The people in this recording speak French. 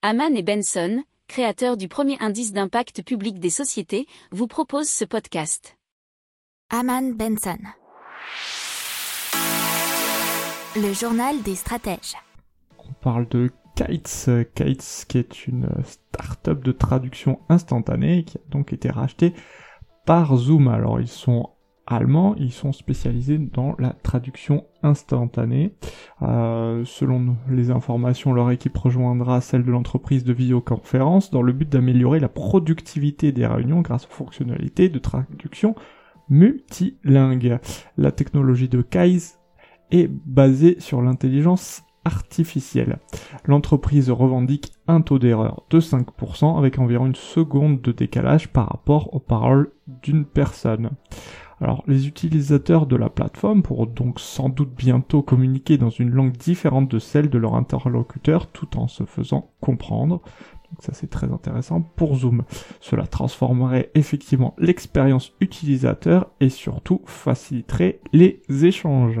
Haman et Benson, créateurs du premier indice d'impact public des sociétés, vous proposent ce podcast. Haman Benson. Le journal des stratèges. On parle de Kites, Kites qui est une start-up de traduction instantanée qui a donc été rachetée par Zoom. Alors ils sont allemands, ils sont spécialisés dans la traduction instantanée. Euh, selon les informations, leur équipe rejoindra celle de l'entreprise de vidéoconférence dans le but d'améliorer la productivité des réunions grâce aux fonctionnalités de traduction multilingue. La technologie de Kais est basée sur l'intelligence artificielle. L'entreprise revendique un taux d'erreur de 5% avec environ une seconde de décalage par rapport aux paroles d'une personne. Alors les utilisateurs de la plateforme pourront donc sans doute bientôt communiquer dans une langue différente de celle de leur interlocuteur tout en se faisant comprendre. Donc ça c'est très intéressant pour Zoom. Cela transformerait effectivement l'expérience utilisateur et surtout faciliterait les échanges.